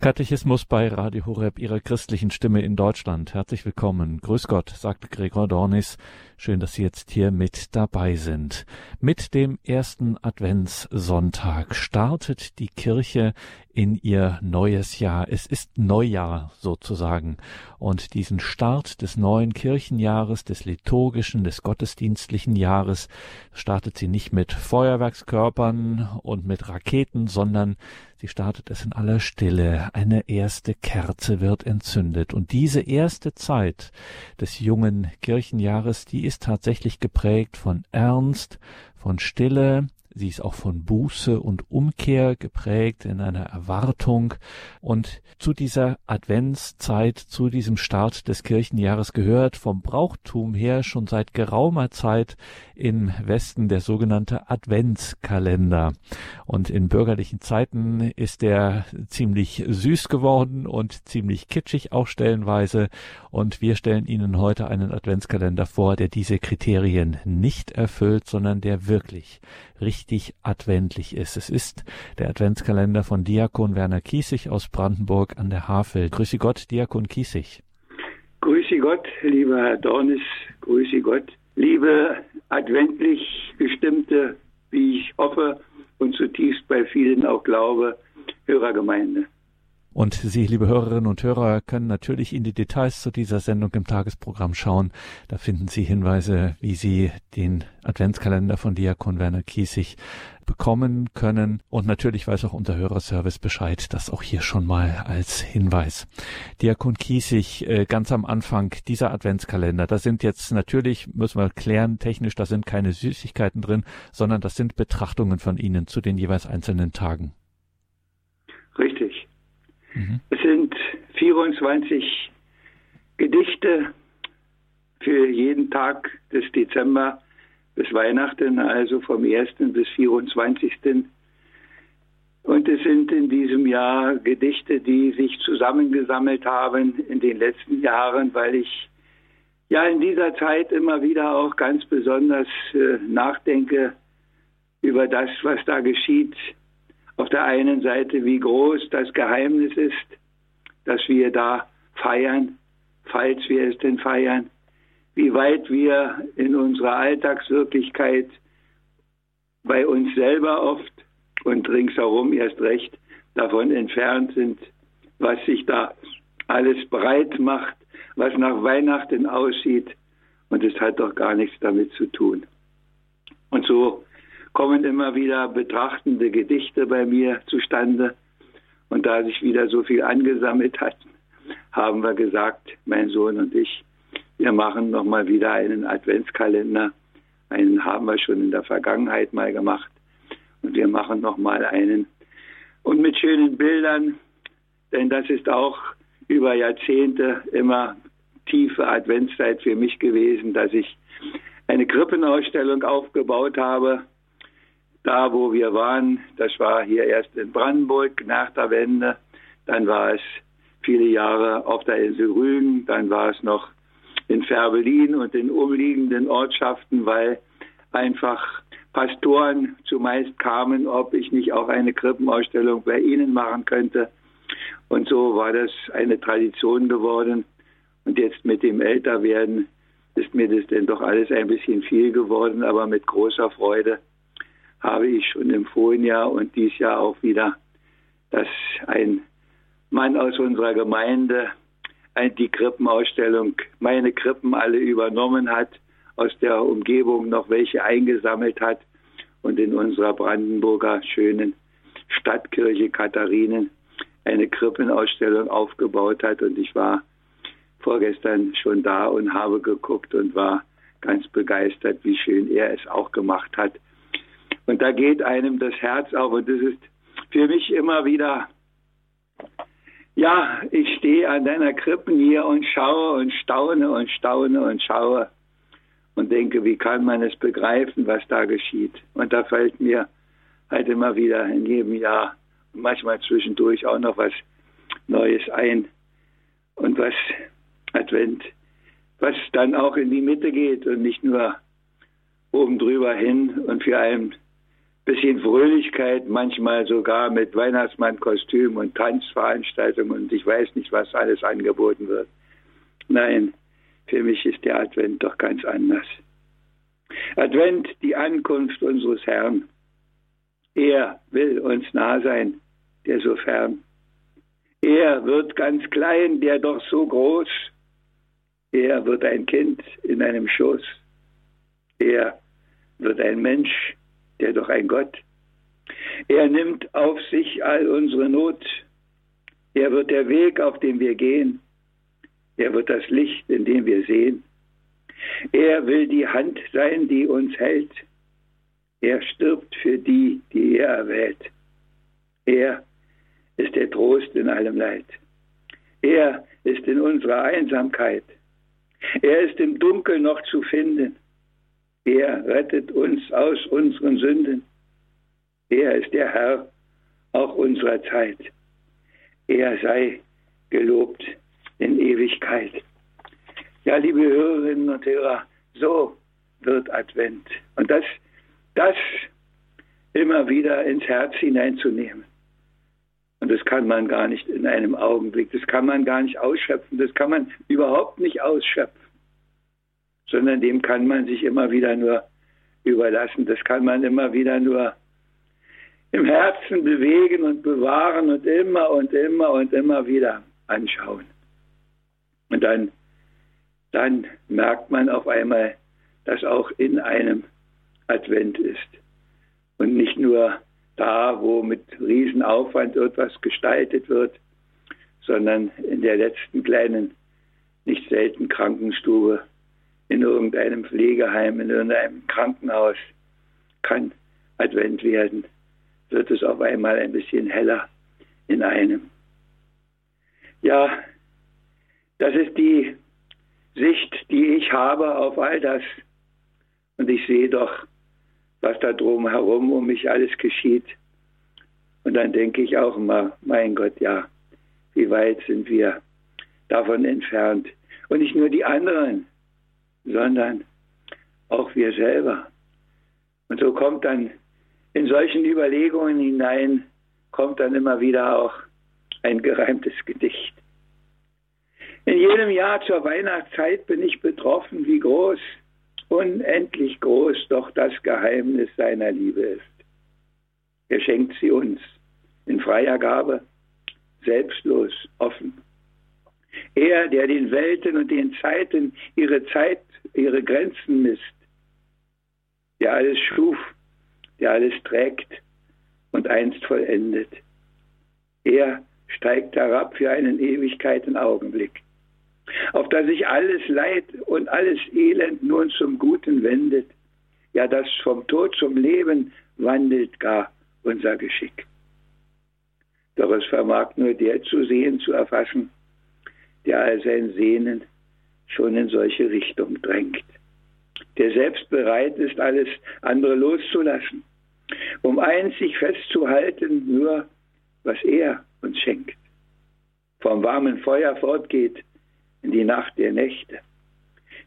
Katechismus bei Radio Horeb, Ihrer christlichen Stimme in Deutschland. Herzlich willkommen. Grüß Gott, sagt Gregor Dornis. Schön, dass Sie jetzt hier mit dabei sind. Mit dem ersten Adventssonntag startet die Kirche in ihr neues Jahr. Es ist Neujahr sozusagen. Und diesen Start des neuen Kirchenjahres, des liturgischen, des gottesdienstlichen Jahres, startet sie nicht mit Feuerwerkskörpern und mit Raketen, sondern sie startet es in aller Stille. Eine erste Kerze wird entzündet. Und diese erste Zeit des jungen Kirchenjahres, die ist tatsächlich geprägt von Ernst, von Stille, Sie ist auch von Buße und Umkehr geprägt in einer Erwartung. Und zu dieser Adventszeit, zu diesem Start des Kirchenjahres gehört vom Brauchtum her schon seit geraumer Zeit im Westen der sogenannte Adventskalender. Und in bürgerlichen Zeiten ist der ziemlich süß geworden und ziemlich kitschig auch stellenweise. Und wir stellen Ihnen heute einen Adventskalender vor, der diese Kriterien nicht erfüllt, sondern der wirklich richtig adventlich ist. Es ist der Adventskalender von Diakon Werner Kiesig aus Brandenburg an der Havel. Grüße Gott, Diakon Kiesig. Grüße Gott, lieber Herr Dornis, grüße Gott, liebe adventlich gestimmte, wie ich hoffe und zutiefst bei vielen auch glaube, Hörergemeinde. Und Sie, liebe Hörerinnen und Hörer, können natürlich in die Details zu dieser Sendung im Tagesprogramm schauen. Da finden Sie Hinweise, wie Sie den Adventskalender von Diakon Werner Kiesig bekommen können. Und natürlich weiß auch unser Hörerservice Bescheid, das auch hier schon mal als Hinweis. Diakon Kiesig, äh, ganz am Anfang dieser Adventskalender, da sind jetzt natürlich, müssen wir klären, technisch, da sind keine Süßigkeiten drin, sondern das sind Betrachtungen von Ihnen zu den jeweils einzelnen Tagen. Richtig. Mhm. Es sind 24 Gedichte für jeden Tag des Dezember bis Weihnachten, also vom 1. bis 24. Und es sind in diesem Jahr Gedichte, die sich zusammengesammelt haben in den letzten Jahren, weil ich ja in dieser Zeit immer wieder auch ganz besonders äh, nachdenke über das, was da geschieht auf der einen Seite, wie groß das Geheimnis ist, dass wir da feiern, falls wir es denn feiern, wie weit wir in unserer Alltagswirklichkeit bei uns selber oft und ringsherum erst recht davon entfernt sind, was sich da alles breit macht, was nach Weihnachten aussieht und es hat doch gar nichts damit zu tun. Und so kommen immer wieder betrachtende Gedichte bei mir zustande. Und da sich wieder so viel angesammelt hat, haben wir gesagt, mein Sohn und ich, wir machen nochmal wieder einen Adventskalender. Einen haben wir schon in der Vergangenheit mal gemacht. Und wir machen nochmal einen. Und mit schönen Bildern, denn das ist auch über Jahrzehnte immer tiefe Adventszeit für mich gewesen, dass ich eine Krippenausstellung aufgebaut habe da, wo wir waren, das war hier erst in Brandenburg nach der Wende, dann war es viele Jahre auf der Insel Rügen, dann war es noch in Färbelin und in umliegenden Ortschaften, weil einfach Pastoren zumeist kamen, ob ich nicht auch eine Krippenausstellung bei ihnen machen könnte. Und so war das eine Tradition geworden. Und jetzt mit dem Älterwerden ist mir das denn doch alles ein bisschen viel geworden, aber mit großer Freude habe ich schon im vorigen Jahr und dieses Jahr auch wieder, dass ein Mann aus unserer Gemeinde die Krippenausstellung, meine Krippen alle übernommen hat, aus der Umgebung noch welche eingesammelt hat und in unserer Brandenburger schönen Stadtkirche Katharinen eine Krippenausstellung aufgebaut hat. Und ich war vorgestern schon da und habe geguckt und war ganz begeistert, wie schön er es auch gemacht hat und da geht einem das Herz auf und das ist für mich immer wieder, ja, ich stehe an deiner Krippen hier und schaue und staune und staune und schaue und denke, wie kann man es begreifen, was da geschieht. Und da fällt mir halt immer wieder in jedem Jahr, manchmal zwischendurch auch noch was Neues ein und was Advent, was dann auch in die Mitte geht und nicht nur oben drüber hin und für einen bisschen Fröhlichkeit, manchmal sogar mit Weihnachtsmannkostüm und Tanzveranstaltungen und ich weiß nicht, was alles angeboten wird. Nein, für mich ist der Advent doch ganz anders. Advent, die Ankunft unseres Herrn. Er will uns nah sein, der so fern. Er wird ganz klein, der doch so groß. Er wird ein Kind in einem Schoß. Er wird ein Mensch, der doch ein Gott. Er nimmt auf sich all unsere Not. Er wird der Weg, auf dem wir gehen. Er wird das Licht, in dem wir sehen. Er will die Hand sein, die uns hält. Er stirbt für die, die er erwählt. Er ist der Trost in allem Leid. Er ist in unserer Einsamkeit. Er ist im Dunkel noch zu finden. Er rettet uns aus unseren Sünden. Er ist der Herr auch unserer Zeit. Er sei gelobt in Ewigkeit. Ja, liebe Hörerinnen und Hörer, so wird Advent. Und das, das immer wieder ins Herz hineinzunehmen. Und das kann man gar nicht in einem Augenblick, das kann man gar nicht ausschöpfen, das kann man überhaupt nicht ausschöpfen sondern dem kann man sich immer wieder nur überlassen. Das kann man immer wieder nur im Herzen bewegen und bewahren und immer und immer und immer wieder anschauen. Und dann, dann merkt man auf einmal, dass auch in einem Advent ist. Und nicht nur da, wo mit Riesenaufwand etwas gestaltet wird, sondern in der letzten kleinen, nicht selten Krankenstube in irgendeinem Pflegeheim, in irgendeinem Krankenhaus kann Advent werden, wird es auf einmal ein bisschen heller in einem. Ja, das ist die Sicht, die ich habe auf all das. Und ich sehe doch, was da drum herum um mich alles geschieht. Und dann denke ich auch immer, mein Gott, ja, wie weit sind wir davon entfernt. Und nicht nur die anderen, sondern auch wir selber. Und so kommt dann in solchen Überlegungen hinein, kommt dann immer wieder auch ein gereimtes Gedicht. In jedem Jahr zur Weihnachtszeit bin ich betroffen, wie groß, unendlich groß doch das Geheimnis seiner Liebe ist. Er schenkt sie uns in freier Gabe, selbstlos, offen. Er, der den Welten und den Zeiten ihre Zeit ihre Grenzen misst, der alles schuf, der alles trägt und einst vollendet. Er steigt herab für einen Ewigkeiten Augenblick, auf das sich alles Leid und alles Elend nun zum Guten wendet, ja das vom Tod zum Leben wandelt gar unser Geschick. Doch es vermag nur der zu sehen, zu erfassen, der all sein Sehnen schon in solche Richtung drängt. Der selbst bereit ist, alles andere loszulassen, um einzig festzuhalten, nur was er uns schenkt. Vom warmen Feuer fortgeht in die Nacht der Nächte,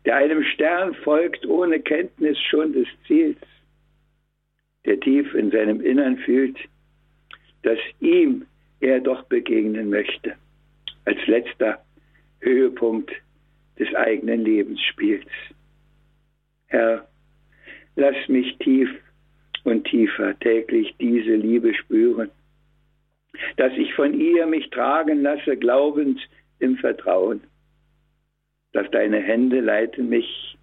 der einem Stern folgt ohne Kenntnis schon des Ziels, der tief in seinem Innern fühlt, dass ihm er doch begegnen möchte, als letzter Höhepunkt des eigenen Lebensspiels. Herr, lass mich tief und tiefer täglich diese Liebe spüren, dass ich von ihr mich tragen lasse, glaubend im Vertrauen, dass deine Hände leiten mich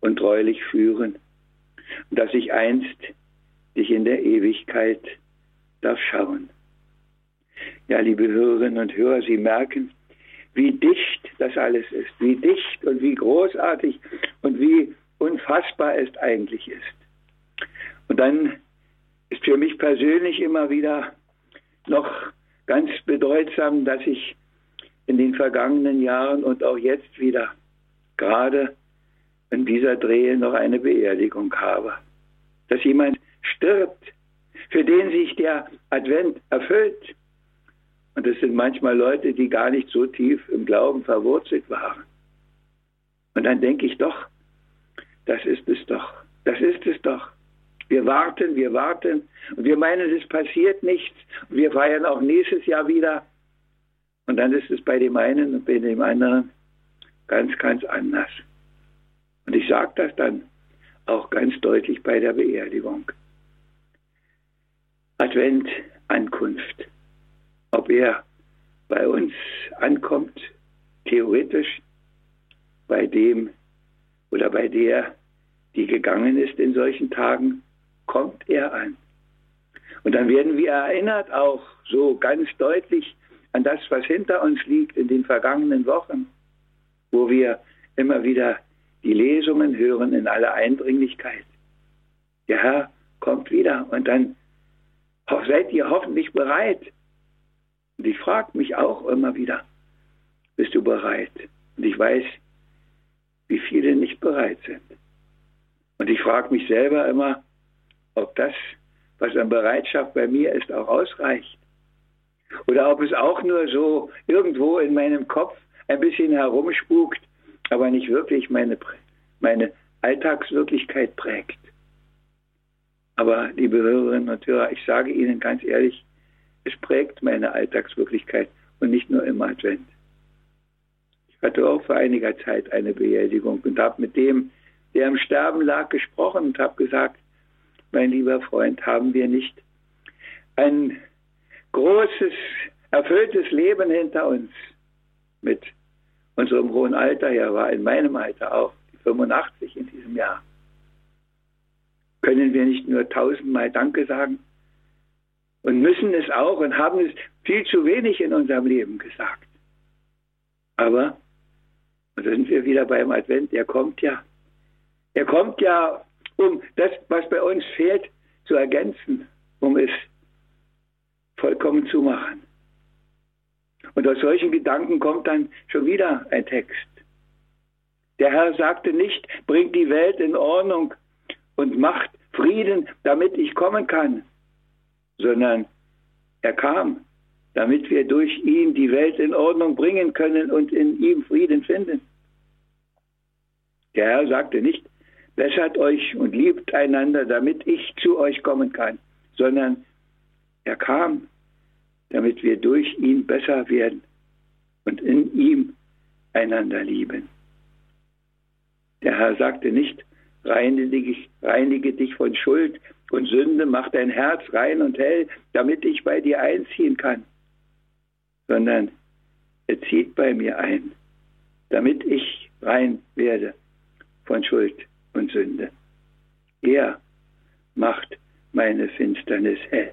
und treulich führen, und dass ich einst dich in der Ewigkeit darf schauen. Ja, liebe Hörerinnen und Hörer, Sie merken, wie dicht das alles ist, wie dicht und wie großartig und wie unfassbar es eigentlich ist. Und dann ist für mich persönlich immer wieder noch ganz bedeutsam, dass ich in den vergangenen Jahren und auch jetzt wieder gerade in dieser Drehe noch eine Beerdigung habe. Dass jemand stirbt, für den sich der Advent erfüllt, und es sind manchmal Leute, die gar nicht so tief im Glauben verwurzelt waren. Und dann denke ich doch, das ist es doch, das ist es doch. Wir warten, wir warten und wir meinen, es passiert nichts. Wir feiern auch nächstes Jahr wieder. Und dann ist es bei dem einen und bei dem anderen ganz, ganz anders. Und ich sage das dann auch ganz deutlich bei der Beerdigung. Advent, Ankunft. Ob er bei uns ankommt, theoretisch, bei dem oder bei der, die gegangen ist in solchen Tagen, kommt er an. Und dann werden wir erinnert auch so ganz deutlich an das, was hinter uns liegt in den vergangenen Wochen, wo wir immer wieder die Lesungen hören in aller Eindringlichkeit. Der Herr kommt wieder und dann seid ihr hoffentlich bereit. Und ich frage mich auch immer wieder, bist du bereit? Und ich weiß, wie viele nicht bereit sind. Und ich frage mich selber immer, ob das, was an Bereitschaft bei mir ist, auch ausreicht. Oder ob es auch nur so irgendwo in meinem Kopf ein bisschen herumspukt, aber nicht wirklich meine, meine Alltagswirklichkeit prägt. Aber, liebe Hörerinnen und Hörer, ich sage Ihnen ganz ehrlich, es prägt meine Alltagswirklichkeit und nicht nur im Advent. Ich hatte auch vor einiger Zeit eine Beerdigung und habe mit dem, der im Sterben lag, gesprochen und habe gesagt, mein lieber Freund, haben wir nicht ein großes, erfülltes Leben hinter uns mit unserem hohen Alter, ja, war in meinem Alter auch, die 85 in diesem Jahr. Können wir nicht nur tausendmal Danke sagen? Und müssen es auch und haben es viel zu wenig in unserem Leben gesagt. Aber, und da sind wir wieder beim Advent, er kommt ja. Er kommt ja, um das, was bei uns fehlt, zu ergänzen, um es vollkommen zu machen. Und aus solchen Gedanken kommt dann schon wieder ein Text. Der Herr sagte nicht, bringt die Welt in Ordnung und macht Frieden, damit ich kommen kann, sondern er kam, damit wir durch ihn die Welt in Ordnung bringen können und in ihm Frieden finden. Der Herr sagte nicht, bessert euch und liebt einander, damit ich zu euch kommen kann, sondern er kam, damit wir durch ihn besser werden und in ihm einander lieben. Der Herr sagte nicht, reinige, reinige dich von Schuld und Sünde, mach dein Herz rein und hell, damit ich bei dir einziehen kann, sondern er zieht bei mir ein, damit ich rein werde von Schuld und Sünde. Er macht meine Finsternis hell.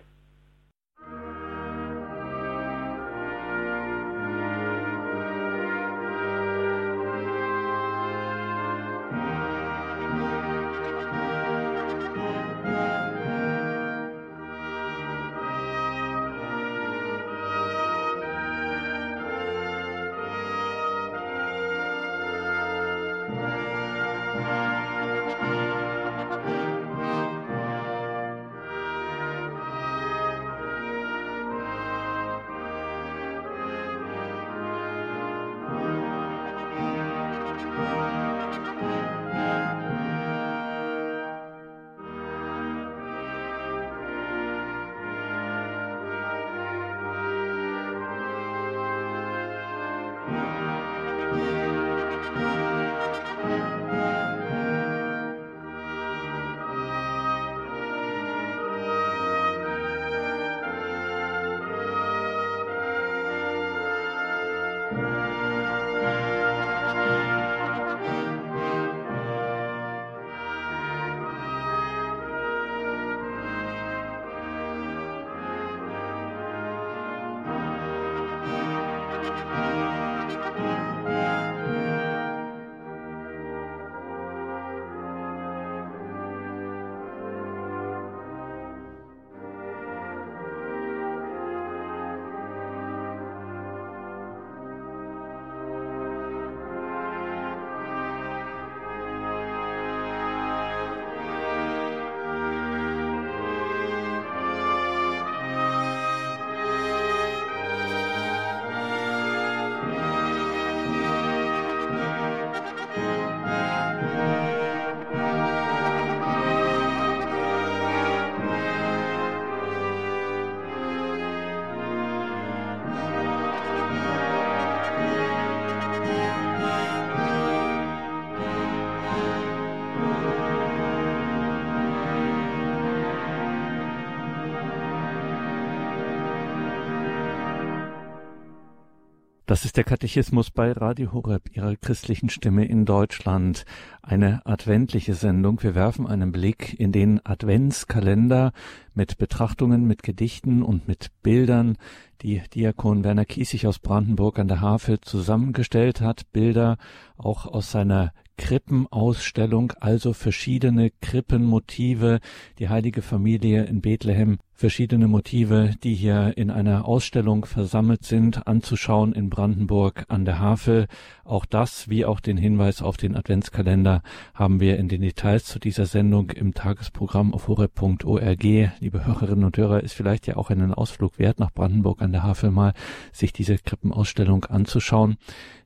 Das ist der Katechismus bei Radio Horeb, Ihrer christlichen Stimme in Deutschland. Eine adventliche Sendung. Wir werfen einen Blick in den Adventskalender mit Betrachtungen, mit Gedichten und mit Bildern, die Diakon Werner Kiesig aus Brandenburg an der Havel zusammengestellt hat. Bilder auch aus seiner Krippenausstellung, also verschiedene Krippenmotive, die heilige Familie in Bethlehem, verschiedene Motive, die hier in einer Ausstellung versammelt sind, anzuschauen in Brandenburg an der Havel. Auch das, wie auch den Hinweis auf den Adventskalender, haben wir in den Details zu dieser Sendung im Tagesprogramm auf horeb.org. Liebe Hörerinnen und Hörer, ist vielleicht ja auch einen Ausflug wert nach Brandenburg an der Havel mal, sich diese Krippenausstellung anzuschauen.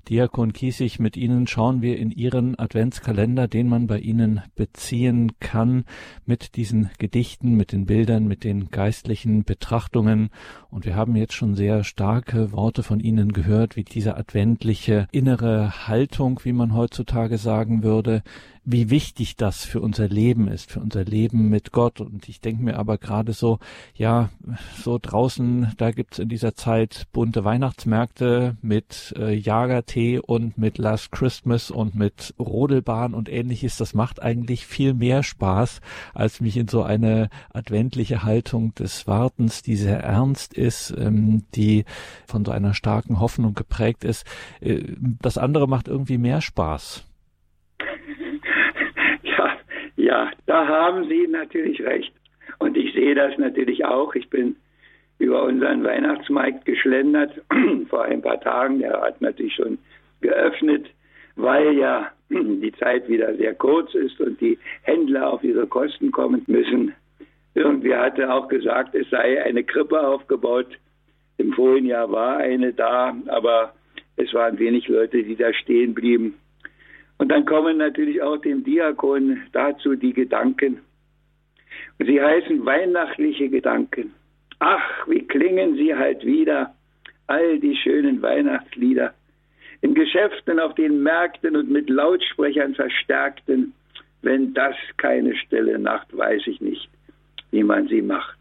Diakon Kiesig, mit Ihnen schauen wir in Ihren Adventskalender, den man bei Ihnen beziehen kann, mit diesen Gedichten, mit den Bildern, mit den geistlichen Betrachtungen. Und wir haben jetzt schon sehr starke Worte von Ihnen gehört, wie diese adventliche innere Haltung, wie man heutzutage sagen würde, wie wichtig das für unser Leben ist, für unser Leben mit Gott. Und ich denke mir aber gerade so, ja, so draußen, da gibt's in dieser Zeit bunte Weihnachtsmärkte mit äh, Jagertee und mit Last Christmas und mit Rodelbahn und ähnliches. Das macht eigentlich viel mehr Spaß, als mich in so eine adventliche Haltung des Wartens, die sehr ernst ist, ähm, die von so einer starken Hoffnung geprägt ist. Äh, das andere macht irgendwie mehr Spaß. Ja, da haben Sie natürlich recht. Und ich sehe das natürlich auch. Ich bin über unseren Weihnachtsmarkt geschlendert vor ein paar Tagen. Der hat natürlich schon geöffnet, weil ja die Zeit wieder sehr kurz ist und die Händler auf ihre Kosten kommen müssen. Irgendwer hatte auch gesagt, es sei eine Krippe aufgebaut. Im vorigen Jahr war eine da, aber es waren wenig Leute, die da stehen blieben. Und dann kommen natürlich auch dem Diakon dazu die Gedanken. sie heißen weihnachtliche Gedanken. Ach, wie klingen sie halt wieder, all die schönen Weihnachtslieder. In Geschäften, auf den Märkten und mit Lautsprechern verstärkten. Wenn das keine stille Nacht, weiß ich nicht, wie man sie macht.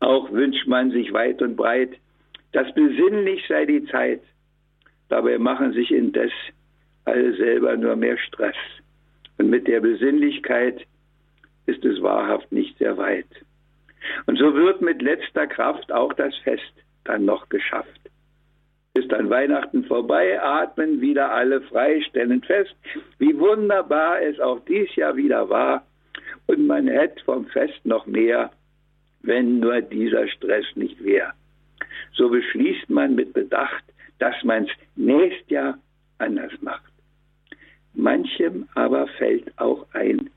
Auch wünscht man sich weit und breit, dass besinnlich sei die Zeit. Dabei machen sich indes alle selber nur mehr Stress. Und mit der Besinnlichkeit ist es wahrhaft nicht sehr weit. Und so wird mit letzter Kraft auch das Fest dann noch geschafft. Ist dann Weihnachten vorbei, atmen wieder alle frei, stellen fest, wie wunderbar es auch dies Jahr wieder war. Und man hätte vom Fest noch mehr, wenn nur dieser Stress nicht wäre. So beschließt man mit Bedacht, dass man es nächstes Jahr anders macht. Manchem aber fällt auch ein,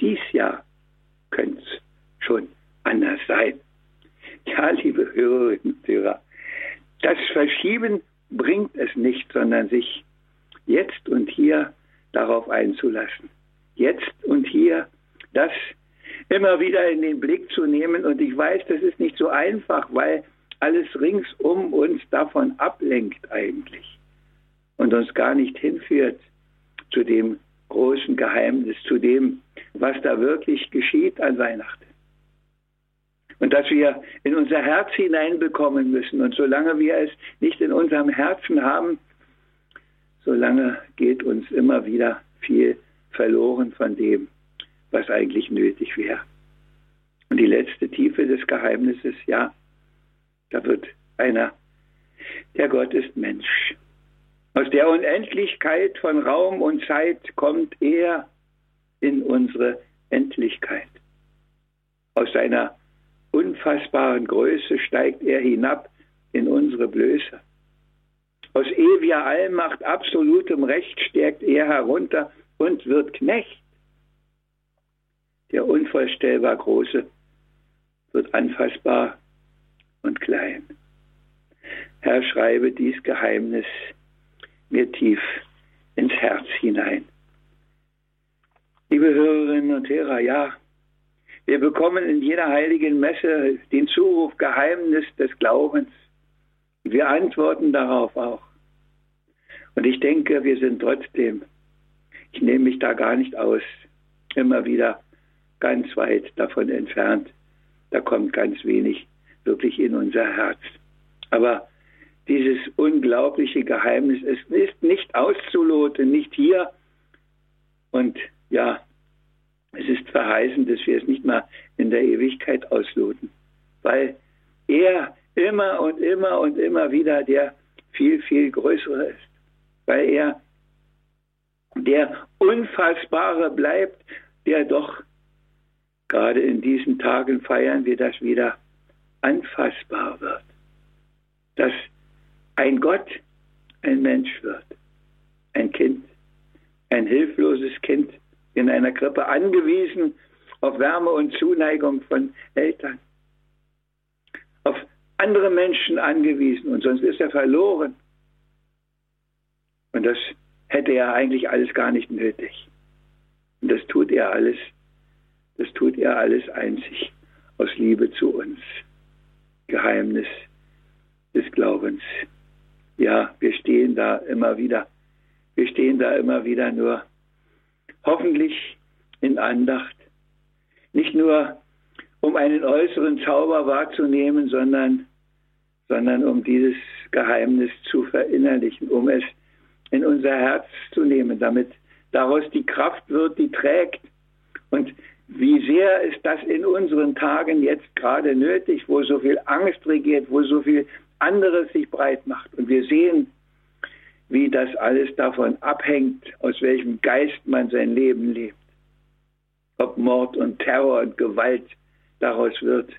dies Jahr könnte es schon anders sein. Ja, liebe Hörerinnen und Hörer, das Verschieben bringt es nicht, sondern sich jetzt und hier darauf einzulassen. Jetzt und hier das immer wieder in den Blick zu nehmen. Und ich weiß, das ist nicht so einfach, weil alles ringsum uns davon ablenkt eigentlich und uns gar nicht hinführt zu dem großen Geheimnis, zu dem, was da wirklich geschieht an Weihnachten. Und dass wir in unser Herz hineinbekommen müssen. Und solange wir es nicht in unserem Herzen haben, solange geht uns immer wieder viel verloren von dem, was eigentlich nötig wäre. Und die letzte Tiefe des Geheimnisses, ja, da wird einer, der Gott ist Mensch. Aus der Unendlichkeit von Raum und Zeit kommt er in unsere Endlichkeit. Aus seiner unfassbaren Größe steigt er hinab in unsere Blöße. Aus ewiger Allmacht, absolutem Recht stärkt er herunter und wird Knecht. Der unvorstellbar Große wird anfassbar und klein. Herr, schreibe dies Geheimnis mir tief ins Herz hinein. Liebe Hörerinnen und Hörer, ja, wir bekommen in jeder heiligen Messe den Zuruf Geheimnis des Glaubens. Wir antworten darauf auch. Und ich denke, wir sind trotzdem, ich nehme mich da gar nicht aus, immer wieder ganz weit davon entfernt. Da kommt ganz wenig wirklich in unser Herz. Aber dieses unglaubliche Geheimnis. Es ist nicht auszuloten, nicht hier. Und ja, es ist verheißen, dass wir es nicht mal in der Ewigkeit ausloten, weil er immer und immer und immer wieder der viel, viel größere ist, weil er der Unfassbare bleibt, der doch gerade in diesen Tagen feiern wir das wieder anfassbar wird. Dass ein Gott ein Mensch wird, ein Kind, ein hilfloses Kind in einer Krippe angewiesen auf Wärme und Zuneigung von Eltern, auf andere Menschen angewiesen und sonst ist er verloren. Und das hätte er eigentlich alles gar nicht nötig. Und das tut er alles, das tut er alles einzig aus Liebe zu uns. Geheimnis des Glaubens. Ja, wir stehen da immer wieder. Wir stehen da immer wieder nur hoffentlich in Andacht. Nicht nur, um einen äußeren Zauber wahrzunehmen, sondern, sondern um dieses Geheimnis zu verinnerlichen, um es in unser Herz zu nehmen, damit daraus die Kraft wird, die trägt. Und wie sehr ist das in unseren Tagen jetzt gerade nötig, wo so viel Angst regiert, wo so viel anderes sich breit macht. Und wir sehen, wie das alles davon abhängt, aus welchem Geist man sein Leben lebt. Ob Mord und Terror und Gewalt daraus wird,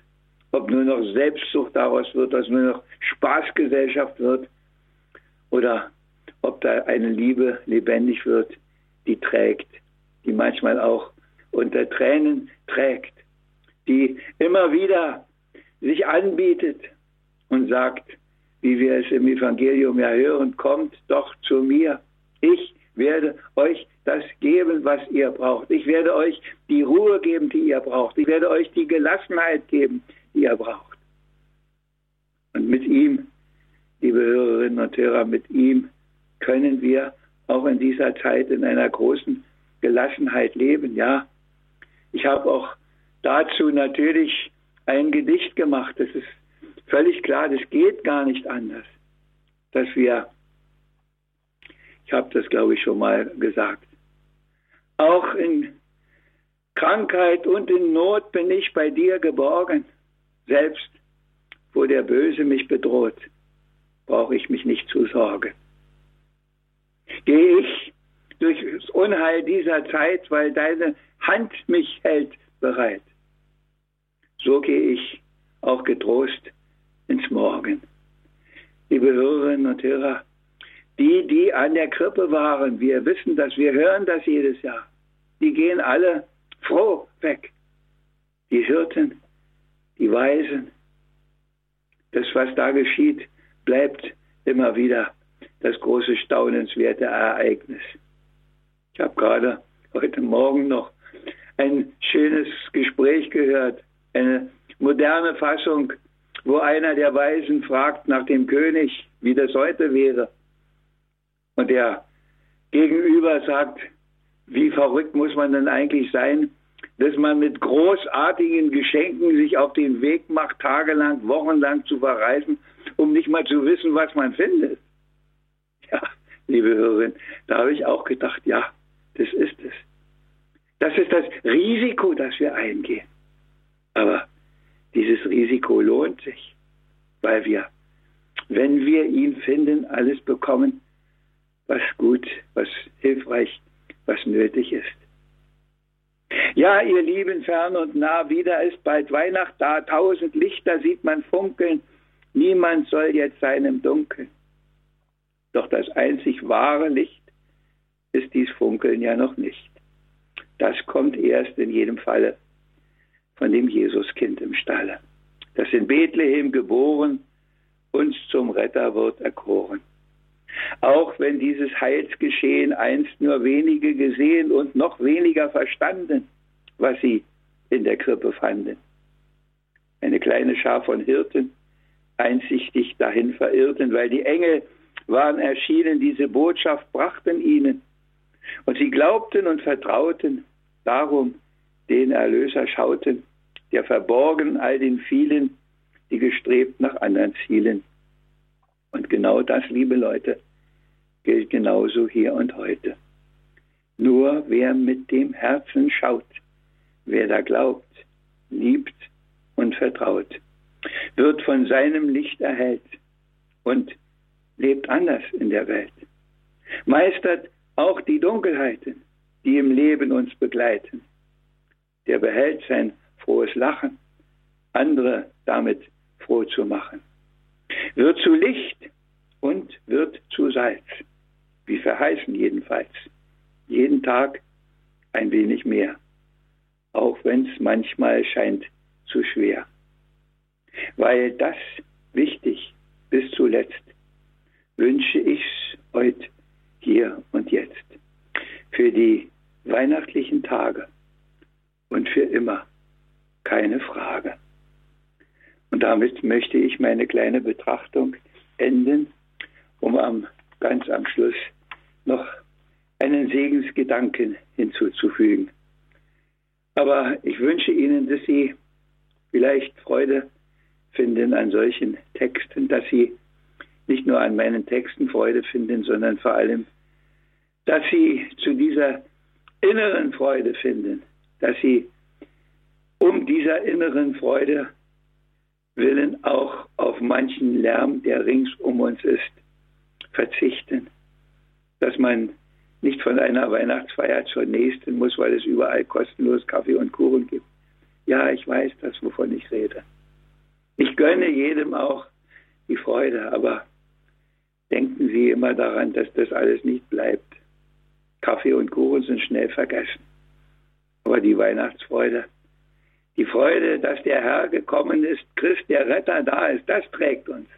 ob nur noch Selbstsucht daraus wird, dass nur noch Spaßgesellschaft wird oder ob da eine Liebe lebendig wird, die trägt, die manchmal auch unter Tränen trägt, die immer wieder sich anbietet und sagt, wie wir es im Evangelium ja hören, kommt doch zu mir. Ich werde euch das geben, was ihr braucht. Ich werde euch die Ruhe geben, die ihr braucht. Ich werde euch die Gelassenheit geben, die ihr braucht. Und mit ihm, liebe Hörerinnen und Hörer, mit ihm können wir auch in dieser Zeit in einer großen Gelassenheit leben. Ja, ich habe auch dazu natürlich ein Gedicht gemacht. Das ist völlig klar, das geht gar nicht anders, dass wir, ich habe das glaube ich schon mal gesagt, auch in Krankheit und in Not bin ich bei dir geborgen. Selbst wo der Böse mich bedroht, brauche ich mich nicht zu sorgen. Gehe ich durch das Unheil dieser Zeit, weil deine Hand mich hält bereit. So gehe ich auch getrost ins Morgen. Liebe Hörerinnen und Hörer, die, die an der Krippe waren, wir wissen das, wir hören das jedes Jahr, die gehen alle froh weg. Die Hirten, die Weisen, das, was da geschieht, bleibt immer wieder das große staunenswerte Ereignis. Ich habe gerade heute Morgen noch ein schönes Gespräch gehört, eine moderne Fassung wo einer der Weisen fragt nach dem König, wie das heute wäre. Und der Gegenüber sagt, wie verrückt muss man denn eigentlich sein, dass man mit großartigen Geschenken sich auf den Weg macht, tagelang, wochenlang zu verreisen, um nicht mal zu wissen, was man findet. Ja, liebe Hörerin, da habe ich auch gedacht, ja, das ist es. Das ist das Risiko, das wir eingehen. Aber dieses Risiko lohnt sich, weil wir, wenn wir ihn finden, alles bekommen, was gut, was hilfreich, was nötig ist. Ja, ihr Lieben, fern und nah, wieder ist bald Weihnacht da, tausend Lichter sieht man funkeln, niemand soll jetzt sein im Dunkeln. Doch das einzig wahre Licht ist dies Funkeln ja noch nicht. Das kommt erst in jedem Falle von dem Jesuskind im Stalle, das in Bethlehem geboren, uns zum Retter wird erkoren. Auch wenn dieses Heilsgeschehen einst nur wenige gesehen und noch weniger verstanden, was sie in der Krippe fanden. Eine kleine Schar von Hirten, einsichtig dahin verirrten, weil die Engel waren erschienen, diese Botschaft brachten ihnen. Und sie glaubten und vertrauten, darum den Erlöser schauten, der verborgen all den vielen, die gestrebt nach anderen Zielen. Und genau das, liebe Leute, gilt genauso hier und heute. Nur wer mit dem Herzen schaut, wer da glaubt, liebt und vertraut, wird von seinem Licht erhellt und lebt anders in der Welt. Meistert auch die Dunkelheiten, die im Leben uns begleiten. Der behält sein frohes Lachen, andere damit froh zu machen. Wird zu Licht und wird zu Salz, wie verheißen jedenfalls, jeden Tag ein wenig mehr, auch wenn es manchmal scheint zu schwer. Weil das wichtig bis zuletzt wünsche ich's heute hier und jetzt für die weihnachtlichen Tage und für immer keine Frage. Und damit möchte ich meine kleine Betrachtung enden, um am, ganz am Schluss noch einen Segensgedanken hinzuzufügen. Aber ich wünsche Ihnen, dass Sie vielleicht Freude finden an solchen Texten, dass Sie nicht nur an meinen Texten Freude finden, sondern vor allem, dass Sie zu dieser inneren Freude finden, dass Sie um dieser inneren Freude willen auch auf manchen Lärm, der rings um uns ist, verzichten. Dass man nicht von einer Weihnachtsfeier zur nächsten muss, weil es überall kostenlos Kaffee und Kuchen gibt. Ja, ich weiß das, wovon ich rede. Ich gönne jedem auch die Freude, aber denken Sie immer daran, dass das alles nicht bleibt. Kaffee und Kuchen sind schnell vergessen. Aber die Weihnachtsfreude, die Freude, dass der Herr gekommen ist, Christ, der Retter da ist, das trägt uns.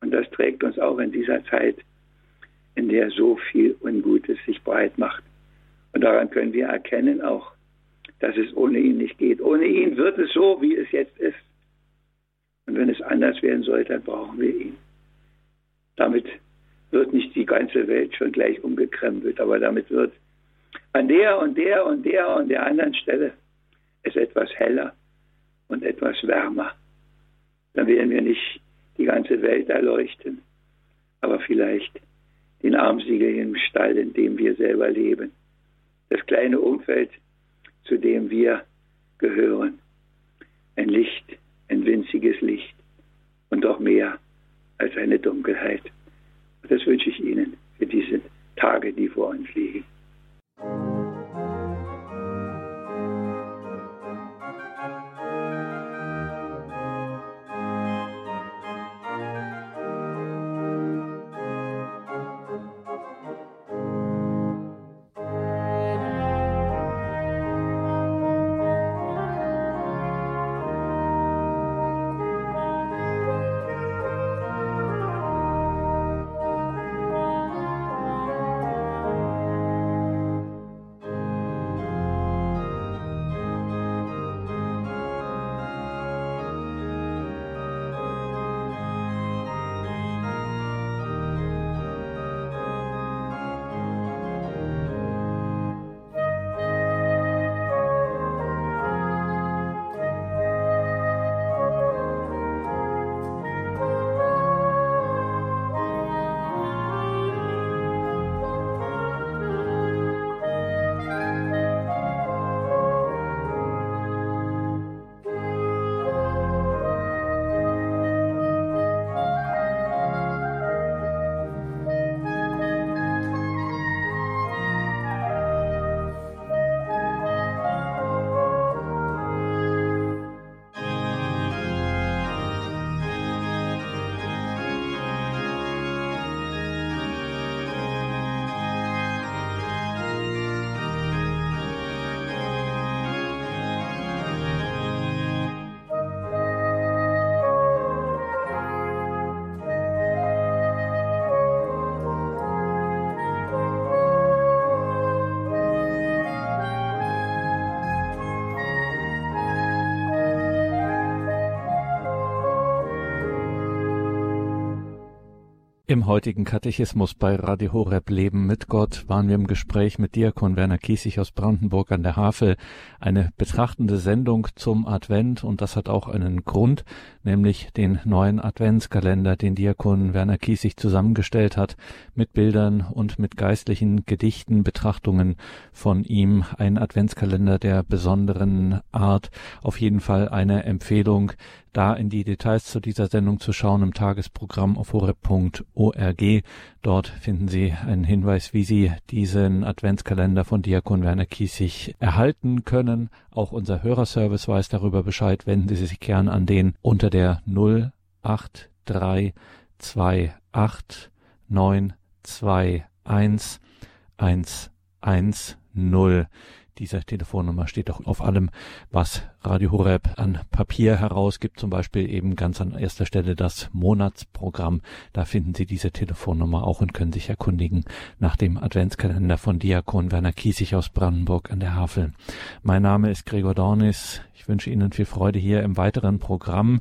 Und das trägt uns auch in dieser Zeit, in der so viel Ungutes sich breit macht. Und daran können wir erkennen auch, dass es ohne ihn nicht geht. Ohne ihn wird es so, wie es jetzt ist. Und wenn es anders werden soll, dann brauchen wir ihn. Damit wird nicht die ganze Welt schon gleich umgekrempelt, aber damit wird an der und der und der und der anderen Stelle es etwas heller und etwas wärmer. Dann werden wir nicht die ganze Welt erleuchten, aber vielleicht den armseligen Stall, in dem wir selber leben, das kleine Umfeld, zu dem wir gehören. Ein Licht, ein winziges Licht und doch mehr als eine Dunkelheit. Das wünsche ich Ihnen für diese Tage, die vor uns liegen. Im heutigen Katechismus bei Radio Horeb Leben mit Gott waren wir im Gespräch mit Diakon Werner Kiesig aus Brandenburg an der Havel. Eine betrachtende Sendung zum Advent und das hat auch einen Grund, nämlich den neuen Adventskalender, den Diakon Werner Kiesig zusammengestellt hat, mit Bildern und mit geistlichen Gedichten, Betrachtungen von ihm. Ein Adventskalender der besonderen Art. Auf jeden Fall eine Empfehlung, da in die Details zu dieser Sendung zu schauen im Tagesprogramm auf horeb.org. Dort finden Sie einen Hinweis, wie Sie diesen Adventskalender von Diakon Werner Kiesig erhalten können. Auch unser Hörerservice weiß darüber Bescheid. Wenden Sie sich gern an den unter der 08328 921 110. Diese Telefonnummer steht auch auf allem, was Radio Horeb an Papier herausgibt, zum Beispiel eben ganz an erster Stelle das Monatsprogramm. Da finden Sie diese Telefonnummer auch und können sich erkundigen nach dem Adventskalender von Diakon Werner Kiesig aus Brandenburg an der Havel. Mein Name ist Gregor Dornis. Ich wünsche Ihnen viel Freude hier im weiteren Programm.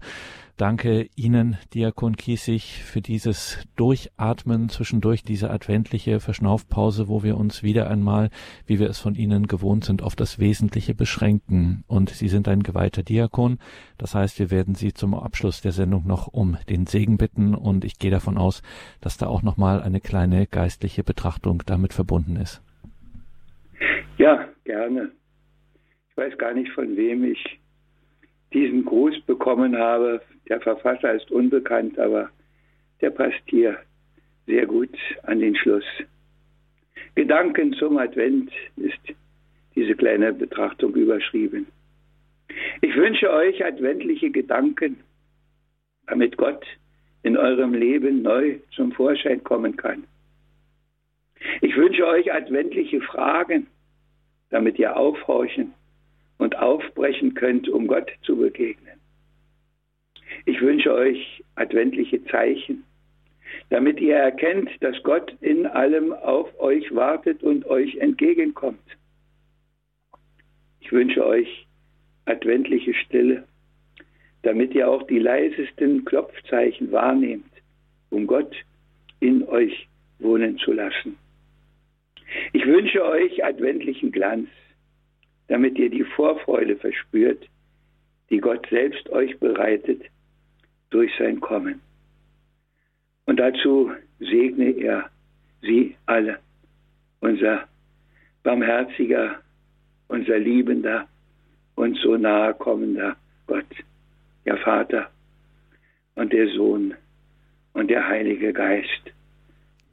Danke Ihnen, Diakon Kiesig, für dieses Durchatmen zwischendurch, diese adventliche Verschnaufpause, wo wir uns wieder einmal, wie wir es von Ihnen gewohnt sind, auf das Wesentliche beschränken. Und Sie sind ein geweihter Diakon. Das heißt, wir werden Sie zum Abschluss der Sendung noch um den Segen bitten und ich gehe davon aus, dass da auch nochmal eine kleine geistliche Betrachtung damit verbunden ist. Ja, gerne. Ich weiß gar nicht, von wem ich diesen Gruß bekommen habe. Der Verfasser ist unbekannt, aber der passt hier sehr gut an den Schluss. Gedanken zum Advent ist diese kleine Betrachtung überschrieben. Ich wünsche euch adventliche Gedanken, damit Gott in eurem Leben neu zum Vorschein kommen kann. Ich wünsche euch adventliche Fragen, damit ihr aufhorchen und aufbrechen könnt, um Gott zu begegnen. Ich wünsche euch adventliche Zeichen, damit ihr erkennt, dass Gott in allem auf euch wartet und euch entgegenkommt. Ich wünsche euch adventliche Stille, damit ihr auch die leisesten Klopfzeichen wahrnehmt, um Gott in euch wohnen zu lassen. Ich wünsche euch adventlichen Glanz, damit ihr die Vorfreude verspürt, die Gott selbst euch bereitet durch sein Kommen. Und dazu segne er sie alle, unser barmherziger, unser liebender und so nahe kommender Gott, der Vater und der Sohn und der Heilige Geist.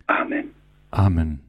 Amen. Amen.